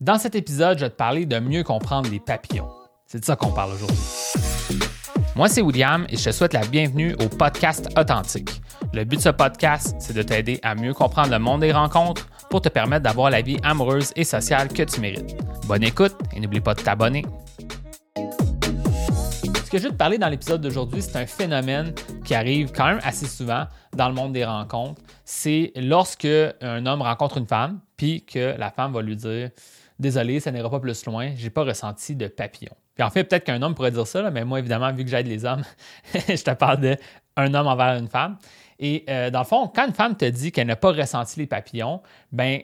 Dans cet épisode, je vais te parler de mieux comprendre les papillons. C'est de ça qu'on parle aujourd'hui. Moi, c'est William et je te souhaite la bienvenue au podcast Authentique. Le but de ce podcast, c'est de t'aider à mieux comprendre le monde des rencontres pour te permettre d'avoir la vie amoureuse et sociale que tu mérites. Bonne écoute et n'oublie pas de t'abonner. Ce que je vais te parler dans l'épisode d'aujourd'hui, c'est un phénomène qui arrive quand même assez souvent dans le monde des rencontres. C'est lorsque un homme rencontre une femme, puis que la femme va lui dire Désolé, ça n'ira pas plus loin, j'ai pas ressenti de papillon. Puis en fait, peut-être qu'un homme pourrait dire ça, mais moi, évidemment, vu que j'aide les hommes, je te parle d'un homme envers une femme. Et euh, dans le fond, quand une femme te dit qu'elle n'a pas ressenti les papillons, ben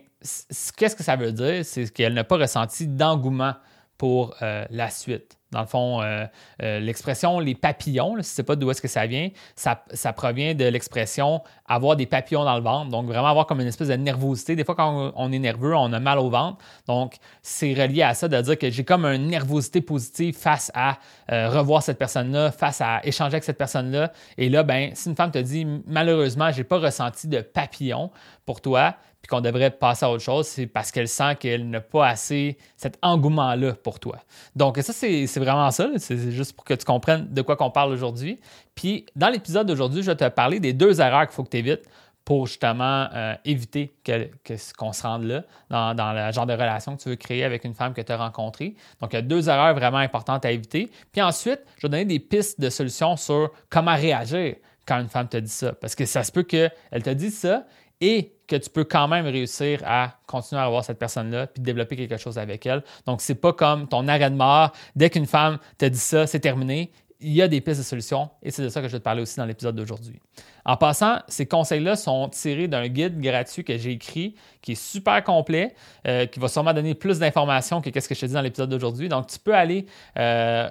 qu'est-ce que ça veut dire? C'est qu'elle n'a pas ressenti d'engouement pour euh, la suite. Dans le fond, euh, euh, l'expression les papillons, si tu ne sais pas d'où est-ce que ça vient, ça, provient de l'expression avoir des papillons dans le ventre. Donc, vraiment avoir comme une espèce de nervosité. Des fois, quand on est nerveux, on a mal au ventre. Donc, c'est relié à ça de dire que j'ai comme une nervosité positive face à revoir cette personne-là, face à échanger avec cette personne-là. Et là, ben, si une femme te dit malheureusement, je n'ai pas ressenti de papillons pour toi, qu'on devrait passer à autre chose, c'est parce qu'elle sent qu'elle n'a pas assez cet engouement-là pour toi. Donc, ça, c'est vraiment ça. C'est juste pour que tu comprennes de quoi qu'on parle aujourd'hui. Puis, dans l'épisode d'aujourd'hui, je vais te parler des deux erreurs qu'il faut que tu évites pour justement euh, éviter qu'on se rende là dans, dans, le genre de relation que tu veux créer avec une femme que tu as rencontrée. Donc, il y a deux erreurs vraiment importantes à éviter. Puis ensuite, je vais donner des pistes de solutions sur comment réagir quand une femme te dit ça. Parce que ça se peut qu'elle te dise ça et que tu peux quand même réussir à continuer à avoir cette personne-là puis développer quelque chose avec elle. Donc, c'est pas comme ton arrêt de mort. Dès qu'une femme te dit ça, c'est terminé. Il y a des pistes de solutions et c'est de ça que je vais te parler aussi dans l'épisode d'aujourd'hui. En passant, ces conseils-là sont tirés d'un guide gratuit que j'ai écrit qui est super complet, euh, qui va sûrement donner plus d'informations que ce que je te dis dans l'épisode d'aujourd'hui. Donc, tu peux aller euh,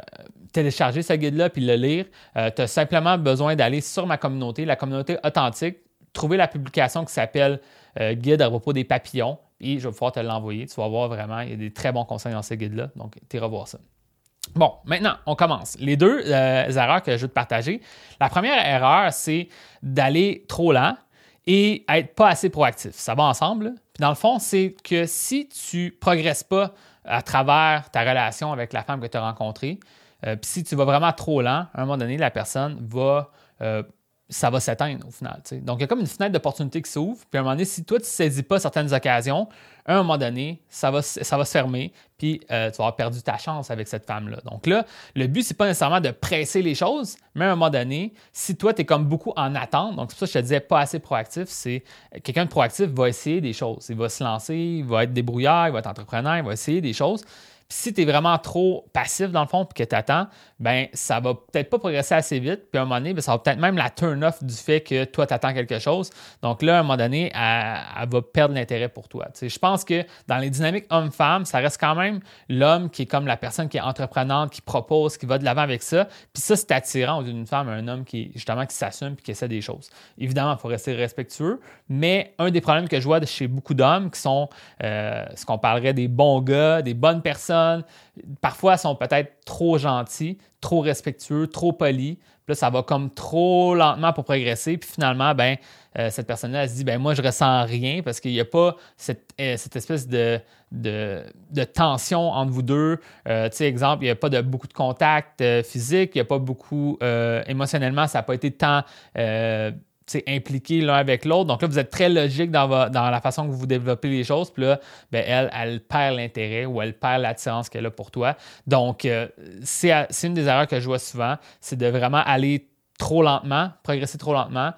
télécharger ce guide-là puis le lire. Euh, tu as simplement besoin d'aller sur ma communauté, la communauté authentique trouver la publication qui s'appelle euh, Guide à propos des papillons, et je vais pouvoir te l'envoyer. Tu vas voir vraiment, il y a des très bons conseils dans ce guide-là, donc tu iras voir ça. Bon, maintenant, on commence. Les deux euh, erreurs que je veux te partager. La première erreur, c'est d'aller trop lent et être pas assez proactif. Ça va ensemble. Puis dans le fond, c'est que si tu progresses pas à travers ta relation avec la femme que tu as rencontrée, euh, puis si tu vas vraiment trop lent, à un moment donné, la personne va ça va s'éteindre au final. Donc, il y a comme une fenêtre d'opportunité qui s'ouvre. Puis à un moment donné, si toi, tu ne saisis pas certaines occasions, à un moment donné, ça va, se fermer, puis euh, tu vas avoir perdu ta chance avec cette femme-là. Donc là, le but, c'est pas nécessairement de presser les choses, mais à un moment donné, si toi, tu es comme beaucoup en attente, donc c'est pour ça que je te disais pas assez proactif, c'est quelqu'un de proactif va essayer des choses. Il va se lancer, il va être débrouillard, il va être entrepreneur, il va essayer des choses. Puis si tu es vraiment trop passif dans le fond puis que tu attends, ben ça va peut-être pas progresser assez vite. Puis à un moment donné, ben, ça va peut-être même la turn-off du fait que toi, tu attends quelque chose. Donc là, à un moment donné, elle, va perdre l'intérêt pour toi. je pense que dans les dynamiques homme-femme, ça reste quand même l'homme qui est comme la personne qui est entreprenante, qui propose, qui va de l'avant avec ça. Puis ça, c'est attirant d'une femme un homme qui, justement, qui s'assume puis qui essaie des choses. Évidemment, il faut rester respectueux, mais un des problèmes que je vois chez beaucoup d'hommes qui sont euh, ce qu'on parlerait des bons gars, des bonnes personnes, Parfois, sont peut-être trop gentils, trop respectueux, trop polis. Puis là, ça va comme trop lentement pour progresser. Puis finalement, ben, euh, cette personne-là, se dit, ben moi, je ressens rien parce qu'il n'y a pas cette, euh, espèce de, de, tension entre vous deux. Euh, tu sais, exemple, il n'y a pas de, beaucoup de contact physique, il n'y a pas beaucoup, émotionnellement, ça n'a pas été tant impliqué l'un avec l'autre. Donc là, vous êtes très logique dans, dans, la façon que vous développez les choses. Puis là, ben, elle, elle perd l'intérêt ou elle perd l'attirance qu'elle a pour toi. Donc, euh, c'est une des erreurs que je vois souvent, c'est de vraiment aller trop lentement, progresser trop lentement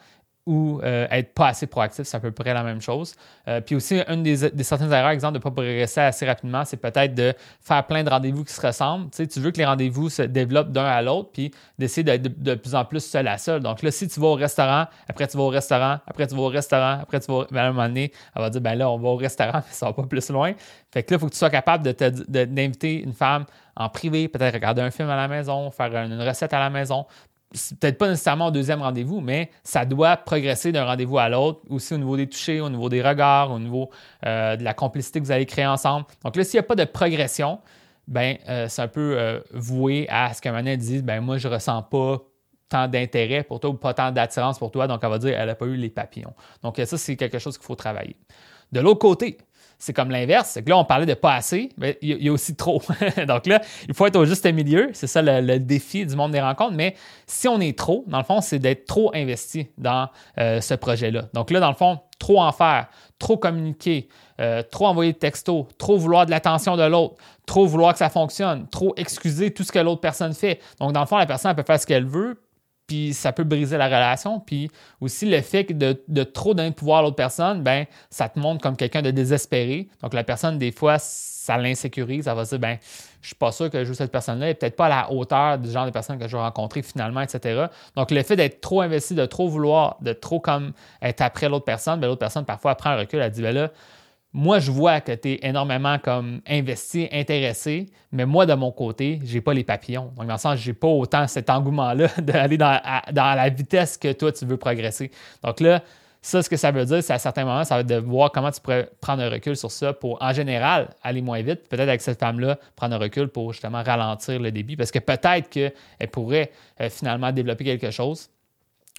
ou euh, être pas assez proactif, c'est à peu près la même chose. Euh, puis aussi, une des, certaines erreurs, exemple, de ne pas progresser assez rapidement, c'est peut-être de faire plein de rendez-vous qui se ressemblent. Tu, veux que les rendez-vous se développent d'un à l'autre, puis d'essayer d'être de, plus en plus seul à seul. Donc là, si tu vas au restaurant, après tu vas au restaurant, après tu vas au restaurant, après tu vas ben, à un moment donné, elle va dire, ben là, on va au restaurant, mais ça va pas plus loin. Fait que là, il faut que tu sois capable d'inviter une femme en privé, peut-être regarder un film à la maison, faire une recette à la maison, peut-être pas nécessairement au deuxième rendez-vous, mais ça doit progresser d'un rendez-vous à l'autre, aussi au niveau des touchés, au niveau des regards, au niveau euh, de la complicité que vous allez créer ensemble. Donc là, s'il n'y a pas de progression, ben euh, c'est un peu euh, voué à ce qu'un moment dise ben moi, je ne ressens pas tant d'intérêt pour toi ou pas tant d'attirance pour toi, donc elle va dire elle n'a pas eu les papillons. Donc ça, c'est quelque chose qu'il faut travailler. De l'autre côté, c'est comme l'inverse. C'est que là, on parlait de pas assez, mais il y, a aussi trop. Donc là, il faut être au juste milieu. C'est ça le, défi du monde des rencontres. Mais si on est trop, dans le fond, c'est d'être trop investi dans euh, ce projet-là. Donc là, dans le fond, trop en faire, trop communiquer, euh, trop envoyer de textos, trop vouloir de l'attention de l'autre, trop vouloir que ça fonctionne, trop excuser tout ce que l'autre personne fait. Donc, dans le fond, la personne peut faire ce qu'elle veut, puis ça peut briser la relation. Puis aussi, le fait de, trop donner de pouvoir à l'autre personne, ben ça te montre comme quelqu'un de désespéré. Donc la personne, des fois, ça l'insécurise. Ça va se dire, ben je suis pas sûr que je joue cette personne-là, et peut-être pas à la hauteur du genre de personne que je vais rencontrer finalement, etc. Donc le fait d'être trop investi, de trop vouloir, de trop comme être après l'autre personne, ben l'autre personne parfois prend un recul, elle dit, ben là, moi, je vois que tu es énormément comme investi, intéressé, mais moi, de mon côté, j'ai pas les papillons. Donc, dans le sens, j'ai pas autant cet engouement-là d'aller dans, la vitesse que toi, tu veux progresser. Donc là, ça, ce que ça veut dire, c'est à certains moments, ça va être de voir comment tu pourrais prendre un recul sur ça pour, en général, aller moins vite. Peut-être avec cette femme-là, prendre un recul pour justement ralentir le débit, parce que peut-être qu'elle pourrait euh, finalement développer quelque chose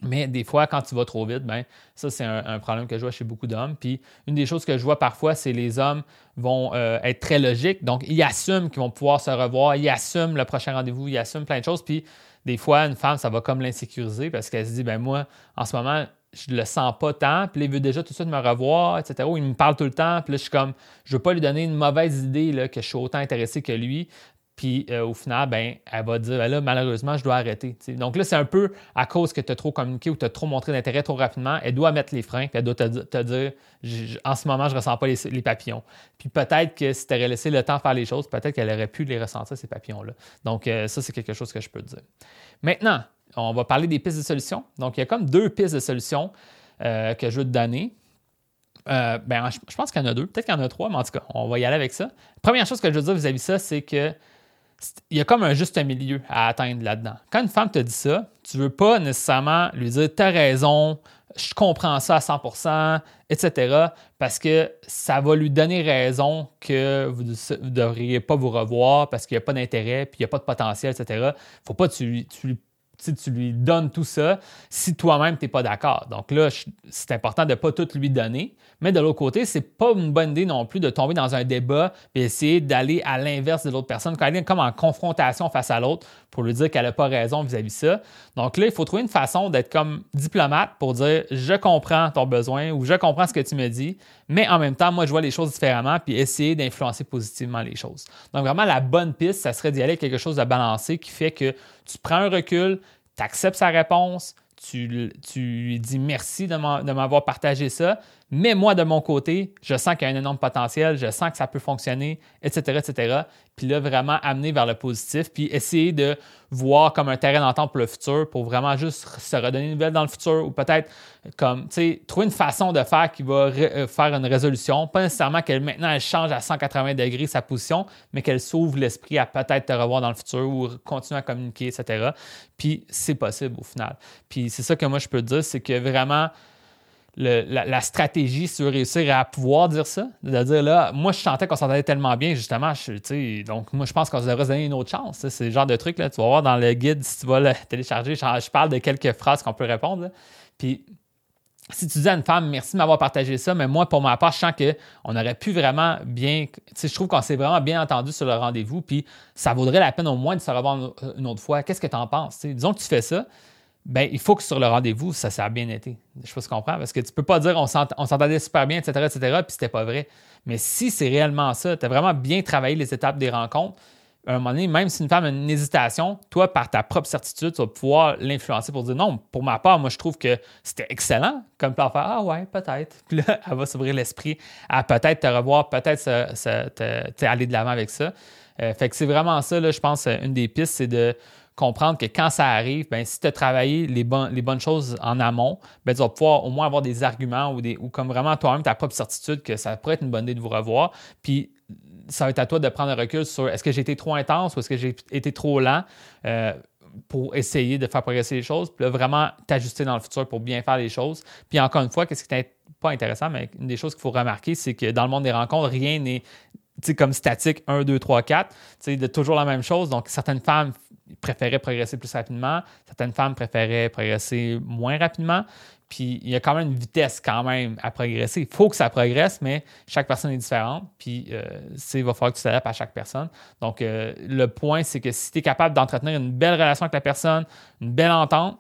mais des fois, quand tu vas trop vite, ben, ça, c'est un, problème que je vois chez beaucoup d'hommes. Puis, une des choses que je vois parfois, c'est les hommes vont euh, être très logiques. Donc, ils assument qu'ils vont pouvoir se revoir, ils assument le prochain rendez-vous, ils assument plein de choses. Puis, des fois, une femme, ça va comme l'insécuriser parce qu'elle se dit, ben moi, en ce moment, je le sens pas tant, puis il veut déjà tout de suite me revoir, etc. Ou il me parle tout le temps, puis là, je suis comme, je veux pas lui donner une mauvaise idée là, que je suis autant intéressé que lui. Puis euh, au final, ben, elle va dire ben là, malheureusement, je dois arrêter. Donc là, c'est un peu à cause que tu as trop communiqué ou tu as trop montré d'intérêt trop rapidement. Elle doit mettre les freins, puis elle doit te, dire en ce moment, je ne ressens pas les, papillons. Puis peut-être que si tu aurais laissé le temps faire les choses, peut-être qu'elle aurait pu les ressentir, ces papillons-là. Donc euh, ça, c'est quelque chose que je peux te dire. Maintenant, on va parler des pistes de solutions. Donc il y a comme deux pistes de solutions euh, que je veux te donner. ben, je, pense qu'il y en a deux, peut-être qu'il y en a trois, mais en tout cas, on va y aller avec ça. Première chose que je veux dire vis-à-vis de ça, c'est que il y a comme un juste milieu à atteindre là-dedans. Quand une femme te dit ça, tu ne veux pas nécessairement lui dire T'as raison, je comprends ça à 100%, etc., parce que ça va lui donner raison que vous ne devriez pas vous revoir parce qu'il n'y a pas d'intérêt, puis il n'y a pas de potentiel, etc. Faut pas que tu, tu lui tu lui donnes tout ça si toi-même tu n'es pas d'accord. Donc là, c'est important de ne pas tout lui donner. Mais de l'autre côté, c'est pas une bonne idée non plus de tomber dans un débat et essayer d'aller à l'inverse de l'autre personne, quand elle est comme en confrontation face à l'autre pour lui dire qu'elle n'a pas raison vis-à-vis de ça. Donc là, il faut trouver une façon d'être comme diplomate pour dire je comprends ton besoin ou je comprends ce que tu me dis, mais en même temps, moi, je vois les choses différemment puis essayer d'influencer positivement les choses. Donc vraiment, la bonne piste, ça serait d'y aller avec quelque chose de balancé qui fait que tu prends un recul, tu acceptes sa réponse, tu, lui dis merci de m'avoir partagé ça, mais moi, de mon côté, je sens qu'il y a un énorme potentiel, je sens que ça peut fonctionner, etc., etc. Puis là, vraiment amener vers le positif, puis essayer de voir comme un terrain d'entente pour le futur, pour vraiment juste se redonner une nouvelle dans le futur, ou peut-être comme, tu sais, trouver une façon de faire qui va euh, faire une résolution. Pas nécessairement qu'elle maintenant elle change à 180 degrés sa position, mais qu'elle s'ouvre l'esprit à peut-être te revoir dans le futur ou continuer à communiquer, etc. Puis c'est possible au final. Puis c'est ça que moi je peux te dire, c'est que vraiment, la, stratégie sur réussir à pouvoir dire ça. De dire là, moi, je sentais qu'on s'entendait tellement bien, justement. Je, donc, moi, je pense qu'on devrait se donner une autre chance. C'est le genre de truc, là, tu vas voir dans le guide, si tu vas le télécharger, je, parle de quelques phrases qu'on peut répondre. Puis, si tu dis à une femme, merci de m'avoir partagé ça, mais moi, pour ma part, je sens qu'on aurait pu vraiment bien. Je trouve qu'on s'est vraiment bien entendu sur le rendez-vous, puis ça vaudrait la peine au moins de se revoir une autre fois. Qu'est-ce que tu en penses? disons que tu fais ça ben, il faut que sur le rendez-vous, ça, ça a bien été. Je sais pas si tu comprends, parce que tu peux pas dire on s'entendait super bien, etc., etc., puis c'était pas vrai. Mais si c'est réellement ça, tu as vraiment bien travaillé les étapes des rencontres, à un moment donné, même si une femme a une hésitation, toi, par ta propre certitude, tu vas pouvoir l'influencer pour dire non, pour ma part, moi, je trouve que c'était excellent comme plan faire Ah ouais, peut-être. Puis là, elle va s'ouvrir l'esprit à peut-être te revoir, peut-être aller de l'avant avec ça. Euh, fait que c'est vraiment ça, là, je pense, une des pistes, c'est de comprendre que quand ça arrive, ben, si tu as travaillé les, bonnes choses en amont, ben, tu vas pouvoir au moins avoir des arguments ou, des, ou comme vraiment toi-même ta propre certitude que ça pourrait être une bonne idée de vous revoir. Puis ça va être à toi de prendre un recul sur est-ce que j'ai été trop intense ou est-ce que j'ai été trop lent euh, pour essayer de faire progresser les choses. Puis là, vraiment t'ajuster dans le futur pour bien faire les choses. Puis encore une fois, qu'est-ce qui n'est pas intéressant, mais une des choses qu'il faut remarquer, c'est que dans le monde des rencontres, rien n'est comme statique 1, 2, 3, 4, de toujours la même chose. Donc, certaines femmes préféraient progresser plus rapidement, certaines femmes préféraient progresser moins rapidement. Puis il y a quand même une vitesse quand même à progresser. Il faut que ça progresse, mais chaque personne est différente. Puis euh, il va falloir que tu t'adaptes à chaque personne. Donc euh, le point, c'est que si tu es capable d'entretenir une belle relation avec la personne, une belle entente,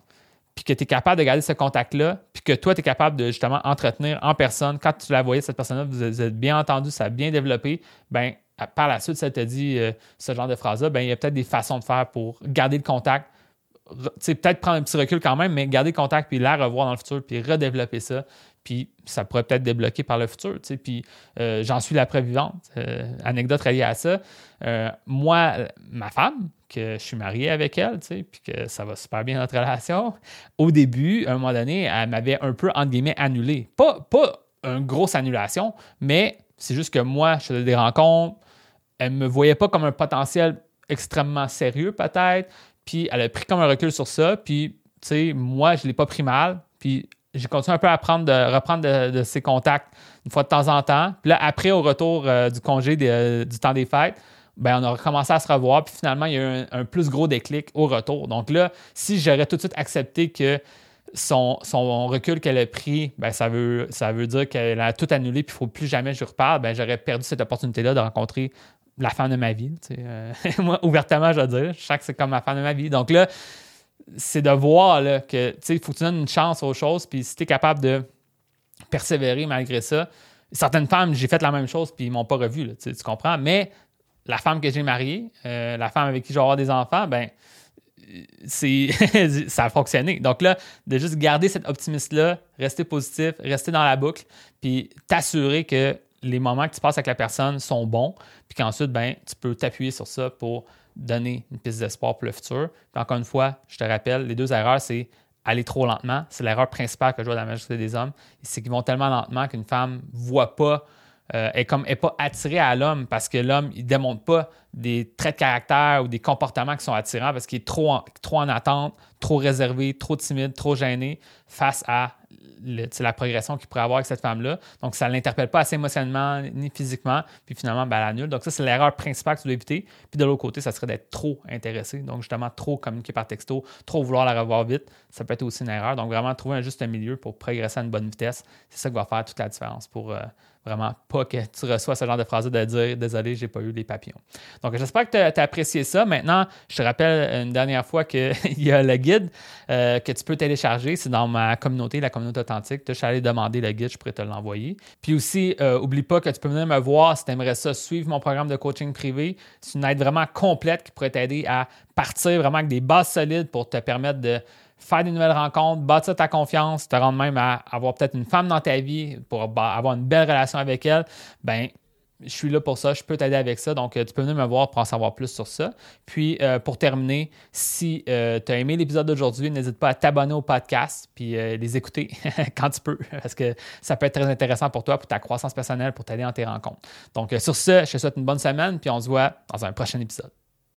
puis que tu es capable de garder ce contact-là, puis que toi, tu es capable de justement entretenir en personne, quand tu la voyais, cette personne-là, vous êtes bien entendu, ça a bien développé, ben par la suite, ça te dit euh, ce genre de phrase-là, ben il y a peut-être des façons de faire pour garder le contact, peut-être prendre un petit recul quand même, mais garder contact, puis la revoir dans le futur, puis redévelopper ça. Puis ça pourrait peut-être débloquer par le futur. Puis euh, j'en suis la preuve vivante. Euh, anecdote reliée à ça. Moi, ma femme, que je suis marié avec elle, puis que ça va super bien notre relation, au début, à un moment donné, elle m'avait un peu, entre guillemets, annulé. Pas, pas une grosse annulation, mais c'est juste que moi, je faisais des rencontres, elle me voyait pas comme un potentiel extrêmement sérieux, peut-être. Puis elle a pris comme un recul sur ça. Puis, tu sais, moi, je l'ai pas pris mal. Puis j'ai continué un peu à de, reprendre de, ses contacts une fois de temps en temps. Puis là, après, au retour euh, du congé euh, du temps des fêtes, ben, on a recommencé à se revoir. Puis finalement, il y a eu un, plus gros déclic au retour. Donc là, si j'aurais tout de suite accepté que son, son recul qu'elle a pris, ben, ça, veut, ça veut dire qu'elle a tout annulé puis il ne faut plus jamais que je reparle, ben, j'aurais perdu cette opportunité-là de rencontrer la femme de ma vie. Euh, moi, ouvertement, je veux dire, je sens que c'est comme la femme de ma vie. Donc là, c'est de voir là, que il faut que tu donnes une chance aux choses, puis si tu es capable de persévérer malgré ça. Certaines femmes, j'ai fait la même chose, puis ils m'ont pas revu, tu comprends? Mais la femme que j'ai mariée, euh, la femme avec qui je vais avoir des enfants, ben c'est ça a fonctionné. Donc là, de juste garder cet optimisme-là, rester positif, rester dans la boucle, puis t'assurer que les moments que tu passes avec la personne sont bons, puis qu'ensuite, ben, tu peux t'appuyer sur ça pour donner une piste d'espoir pour le futur. Puis encore une fois, je te rappelle, les deux erreurs, c'est aller trop lentement. C'est l'erreur principale que je vois dans la majorité des hommes. C'est qu'ils vont tellement lentement qu'une femme ne voit pas, euh, est comme est pas attirée à l'homme parce que l'homme, il démontre pas des traits de caractère ou des comportements qui sont attirants parce qu'il est trop trop en attente, trop réservé, trop timide, trop gêné face à la progression qu'il pourrait avoir avec cette femme-là. Donc, ça ne l'interpelle pas assez émotionnellement ni physiquement. Puis finalement, ben, elle annule. Donc, ça, c'est l'erreur principale que tu dois éviter. Puis de l'autre côté, ça serait d'être trop intéressé. Donc, justement, trop communiquer par texto, trop vouloir la revoir vite. Ça peut être aussi une erreur. Donc, vraiment, trouver un juste milieu pour progresser à une bonne vitesse. C'est ça qui va faire toute la différence pour, euh, vraiment pas que tu reçois ce genre de phrase de dire désolé, j'ai pas eu les papillons. Donc, j'espère que tu as, apprécié ça. Maintenant, je te rappelle une dernière fois qu'il y a le guide euh, que tu peux télécharger. C'est dans ma communauté, la communauté authentique. Tu aller demander le guide, je pourrais te l'envoyer. Puis aussi, euh, oublie pas que tu peux venir me voir si tu aimerais ça, suivre mon programme de coaching privé. C'est une aide vraiment complète qui pourrait t'aider à partir vraiment avec des bases solides pour te permettre de faire des nouvelles rencontres, bâtir ta confiance, te rendre même à avoir peut-être une femme dans ta vie pour avoir une belle relation avec elle, ben je suis là pour ça, je peux t'aider avec ça. Donc, euh, tu peux venir me voir pour en savoir plus sur ça. Puis, euh, pour terminer, si euh, tu as aimé l'épisode d'aujourd'hui, n'hésite pas à t'abonner au podcast puis les écouter quand tu peux, parce que ça peut être très intéressant pour toi, pour ta croissance personnelle, pour t'aider dans tes rencontres. Donc, sur ce, je te souhaite une bonne semaine, puis on se voit dans un prochain épisode.